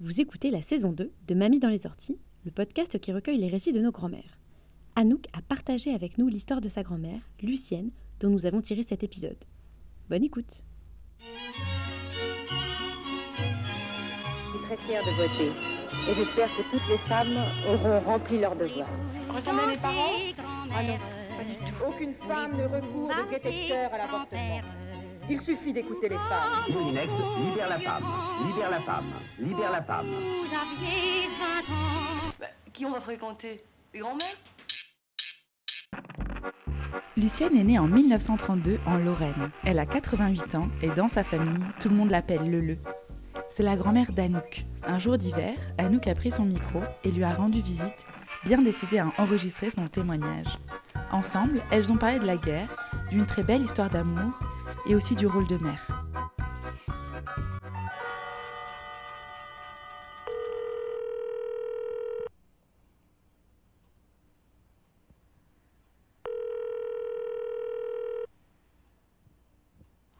Vous écoutez la saison 2 de Mamie dans les orties, le podcast qui recueille les récits de nos grands-mères. Anouk a partagé avec nous l'histoire de sa grand-mère, Lucienne, dont nous avons tiré cet épisode. Bonne écoute. Je suis très fière de voter. Et j'espère que toutes les femmes auront rempli leur devoir. Ressemble à mes parents? Ah non, pas du tout. Aucune femme ne recourt de détecteur à l'avortement. Il suffit d'écouter les femmes. Moulinex, libère la femme, libère la femme, libère la femme. Bah, qui on va fréquenter? Les grands-mères? Lucienne est née en 1932 en Lorraine. Elle a 88 ans et dans sa famille, tout le monde l'appelle Lele. C'est la grand-mère d'Anouk. Un jour d'hiver, Anouk a pris son micro et lui a rendu visite, bien décidée à enregistrer son témoignage. Ensemble, elles ont parlé de la guerre, d'une très belle histoire d'amour et aussi du rôle de mère.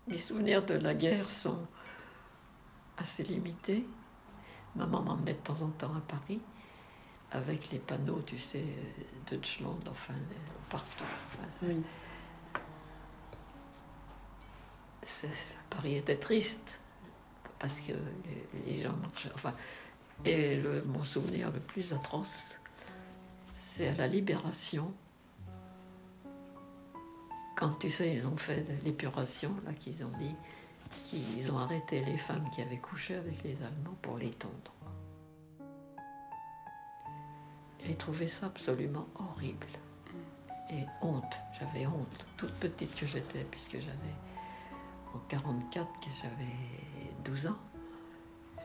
Mes souvenirs de la guerre sont assez limités. Maman m'emmenait de temps en temps à Paris avec les panneaux, tu sais, Deutschland, enfin, partout. Enfin, c'est- Paris était triste parce que les, gens marchaient. Enfin, et mon souvenir le plus atroce, c'est à la Libération. Quand tu sais, ils ont fait l'épuration, là, qu'ils ont dit qu'ils ont arrêté les femmes qui avaient couché avec les Allemands pour les tondre. J'ai trouvé ça absolument horrible. Et honte, j'avais honte, toute petite que j'étais, puisque j'avais en 44, que j'avais 12 ans.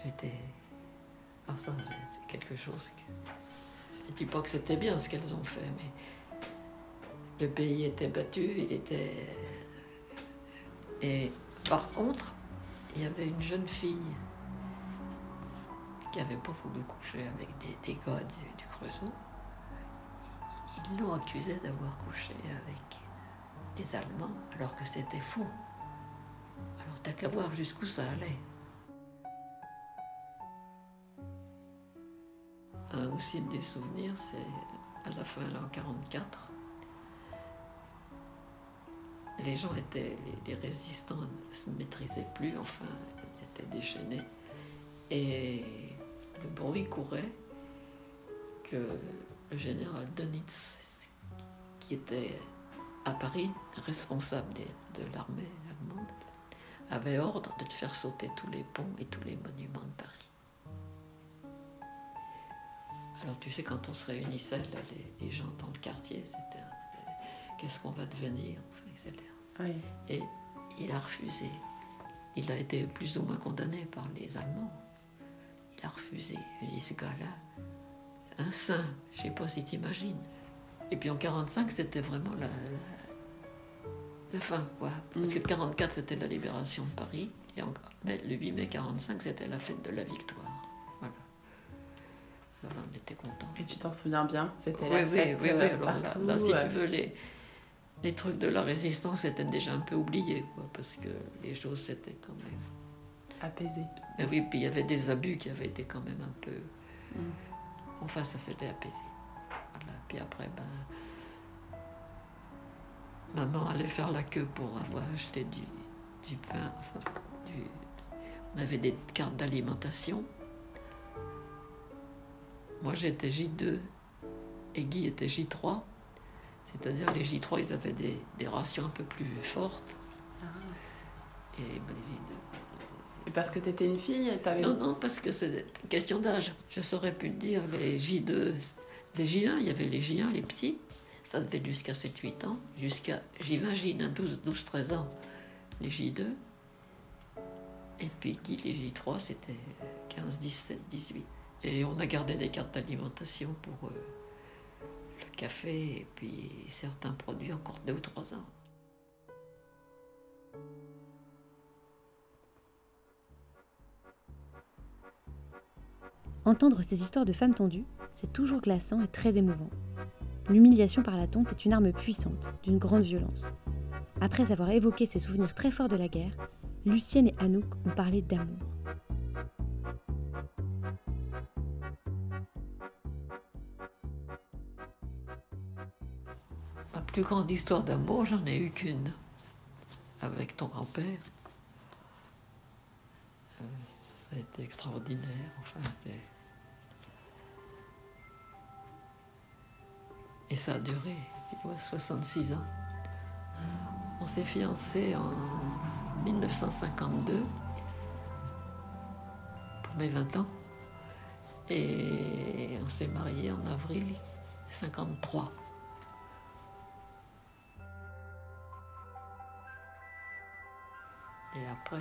J'étais. Ah, ça, c'est quelque chose que. Je dis pas que c'était bien ce qu'elles ont fait, mais le pays était battu, il était. Et par contre, il y avait une jeune fille qui avait pas voulu coucher avec des, des gars du, du Creusot. Ils l'ont accusée d'avoir couché avec les Allemands, alors que c'était faux. Alors t'as qu'à voir jusqu'où ça allait. Un aussi des souvenirs, c'est à la fin, là, en 44. Les gens étaient, les, résistants ne se maîtrisaient plus, enfin, ils étaient déchaînés. Et le bruit courait que le général Dönitz, qui était à Paris, responsable de l'armée allemande, avait ordre de te faire sauter tous les ponts et tous les monuments de Paris. Alors tu sais, quand on se réunissait, là, les, les gens dans le quartier, c'était euh, qu'est-ce qu'on va devenir, enfin, etc. Et il a refusé. Il a été plus ou moins condamné par les Allemands. Il a refusé. Je dis, ce gars-là, un saint, je sais pas si t'imagines. Et puis en 45, c'était vraiment la, la fin, quoi. Parce que 44, c'était la libération de Paris. Et en- mais le 8 mai 45, c'était la fête de la victoire. Voilà. Alors on était contents. Et tu t'en souviens bien? C'était Oui, la oui, fête oui, oui. euh, Alors là, partout, là, si euh, tu veux, les, les trucs de la résistance étaient déjà un peu oubliés, quoi, parce que les choses s'étaient quand même. apaisé. Mais oui, puis il y avait des abus qui avaient été quand même un peu. Mm. Enfin, ça s'était apaisé. Voilà. Puis après, ben. Maman allait faire la queue pour avoir acheté du, du pain. Enfin, du- on avait des cartes d'alimentation. Moi, j'étais J2 et Guy était J3. C'est-à-dire, les J3, ils avaient des, des rations un peu plus fortes. Et ben, les J2, Et parce que t'étais une fille, t'avais. non, non, parce que c'est une question d'âge. Je saurais plus te dire, les J2, les J1, il y avait les J1, les petits, ça devait jusqu'à 7-8 ans, jusqu'à J20, J1, 12, 12, 13 ans, les J2. Et puis Guy, les J3, c'était 15, 17, 18. Et on a gardé des cartes d'alimentation pour euh, le café et puis certains produits encore 2 ou 3 ans. Entendre ces histoires de femmes tendues, c'est toujours glaçant et très émouvant l'humiliation par la tante est une arme puissante, d'une grande violence. Après avoir évoqué ses souvenirs très forts de la guerre, Lucienne et Anouk ont parlé d'amour. Ma plus grande histoire d'amour, j'en ai eu qu'une, avec ton grand-père. Euh, ça a été extraordinaire. Enfin, c'est Et ça a duré, tu vois, 66 ans. On s'est fiancés en 1952 pour mes 20 ans. Et on s'est mariés en avril 53. Et après,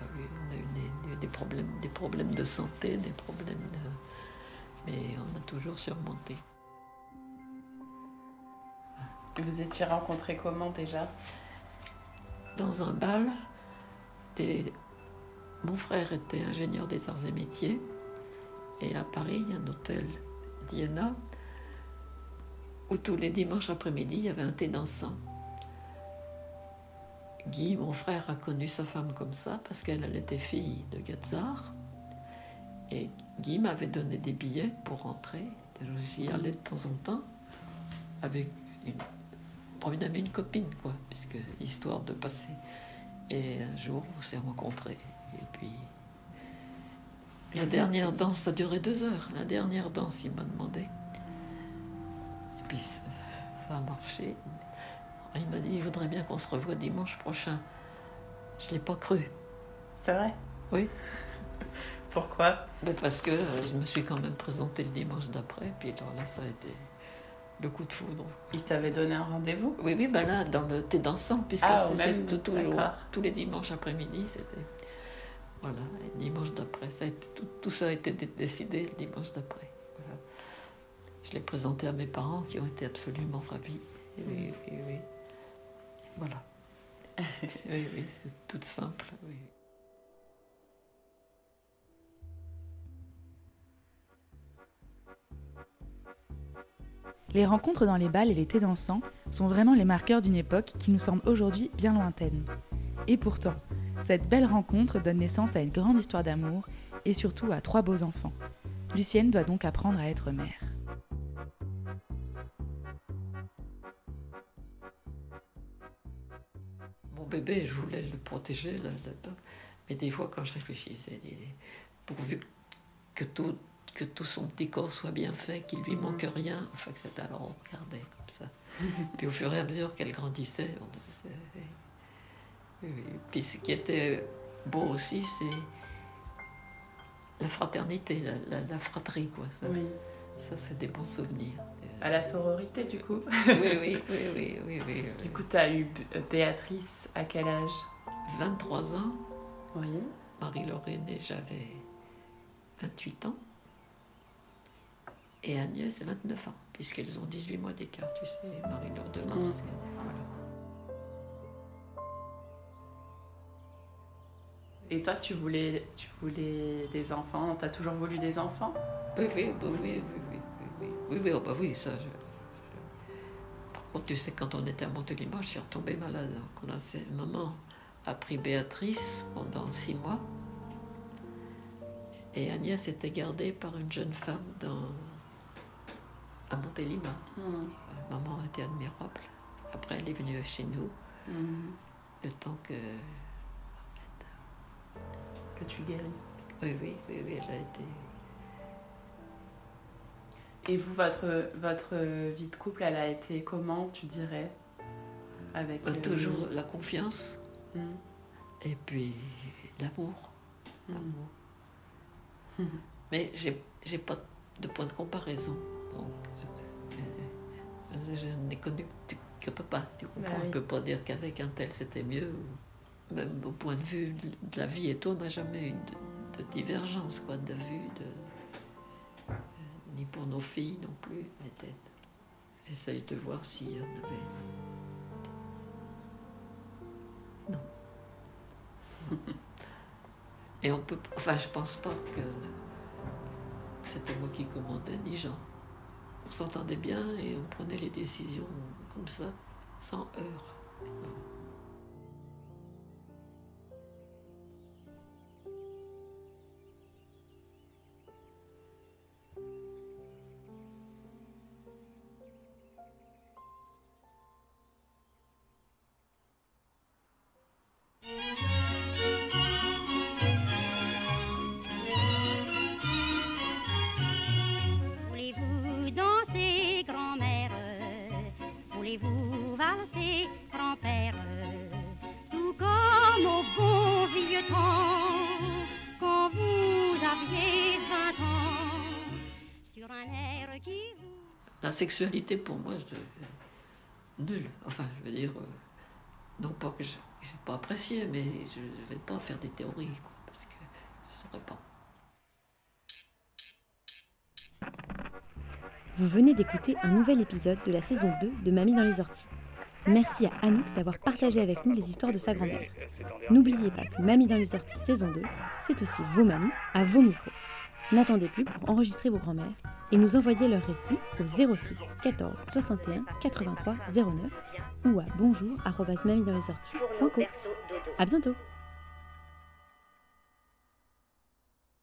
on a eu des, problèmes, des problèmes de santé, des problèmes de... Mais on a toujours surmonté. Vous étiez rencontrés comment déjà Dans un bal. Mon frère était ingénieur des arts et métiers. Et à Paris, il y a un hôtel Diana où tous les dimanches après-midi, il y avait un thé dansant. Guy, mon frère, a connu sa femme comme ça parce qu'elle était fille de Gazar. Et Guy m'avait donné des billets pour rentrer. J'y allais de temps en temps avec une, une amie, une copine, quoi, puisque histoire de passer. Et un jour, on s'est rencontrés. Et puis, la dernière danse, ça durait deux heures. La dernière danse, il m'a demandé. Et puis, ça, a marché. Il m'a dit, il voudrait bien qu'on se revoie dimanche prochain. Je ne l'ai pas cru. C'est vrai? Oui. Pourquoi? Ben Parce que euh, je me suis quand même présentée le dimanche d'après. Puis là, ça a été le coup de foudre. Il t'avait donné un rendez-vous? Oui, oui, ben là, dans le thé dansant, puisque ah, c'était tous les dimanches après-midi, c'était... Voilà, et dimanche d'après, ça tout, tout, ça a été décidé le dimanche d'après. Voilà. Je l'ai présenté à mes parents qui ont été absolument ravis. Oui, oui, oui. Voilà. oui, oui, c'est tout simple. Oui. Les rencontres dans les balles et les thés dansants sont vraiment les marqueurs d'une époque qui nous semble aujourd'hui bien lointaine. Et pourtant, cette belle rencontre donne naissance à une grande histoire d'amour et surtout à trois beaux enfants. Lucienne doit donc apprendre à être mère. Mon bébé, je voulais le protéger mais des fois quand je réfléchissais, pourvu que tout que tout son petit corps soit bien fait, qu'il lui manque mhm. rien. Enfin, que c'était alors on regardait comme ça. Puis au fur et à mesure qu'elle grandissait, on Puis ce qui était beau aussi, c'est la fraternité, la, fratrie, quoi. Ça, ça c'est des bons souvenirs. À la sororité, du coup oui, oui, oui, oui, oui, oui, Du coup, tu as eu Béatrice à quel âge? 23 ans. Oui. Marie-Lorraine et j'avais 28 ans et Agnès 29 ans, puisqu'elles ont 18 mois d'écart, tu sais, Marie-Laure de mm. Et toi, tu voulais, tu voulais des enfants? T'as toujours voulu des enfants? Oui oui, bah oui, oui, oui, oui, oui, oui, oh, bah oui, ça. Par contre, tu sais, quand on était à Montélimar, je suis retombée malade. Donc, on a, maman a pris Béatrice pendant six mois. Et Agnès était gardée par une jeune femme dans, à Montélimar. Hmm. Maman était admirable. Après, elle est venue chez nous. Hmm. Le temps que. Que tu guérisses. Oui, oui, oui, oui, elle a été. Et vous, votre, votre vie de couple, elle a été comment, tu dirais Avec bah, euh, Toujours la confiance. Hmm. Et puis l'amour. L'amour. Mais j'ai pas de point de comparaison. Donc, je n'ai connu que papa, tu comprends bah On ne peut pas dire qu'avec un tel c'était mieux. Même au point de vue de la vie et tout, on n'a jamais eu de, divergence quoi, de vue, de, euh, ni pour nos filles non plus. Essaye de voir s'il y en avait. Non. Et on peut. Enfin, je pense pas que c'était moi qui commandais, ni Jean on s'entendait bien et on prenait les décisions comme ça, sans heurts. La sexualité, pour moi, je... nulle. Enfin, je veux dire, euh, non pas que je n'ai pas apprécié, mais je ne vais pas faire des théories, quoi, parce que je ne saurais pas. Vous venez d'écouter un nouvel épisode de la saison 2 de Mamie dans les orties. Merci à Anouk d'avoir partagé avec nous les histoires de sa grand-mère. N'oubliez pas que Mamie dans les orties saison 2, c'est aussi vos mamies à vos micros. N'attendez plus pour enregistrer vos grand-mères et nous envoyer leurs récits au 06 14 61 83 09 ou à bonjour À bientôt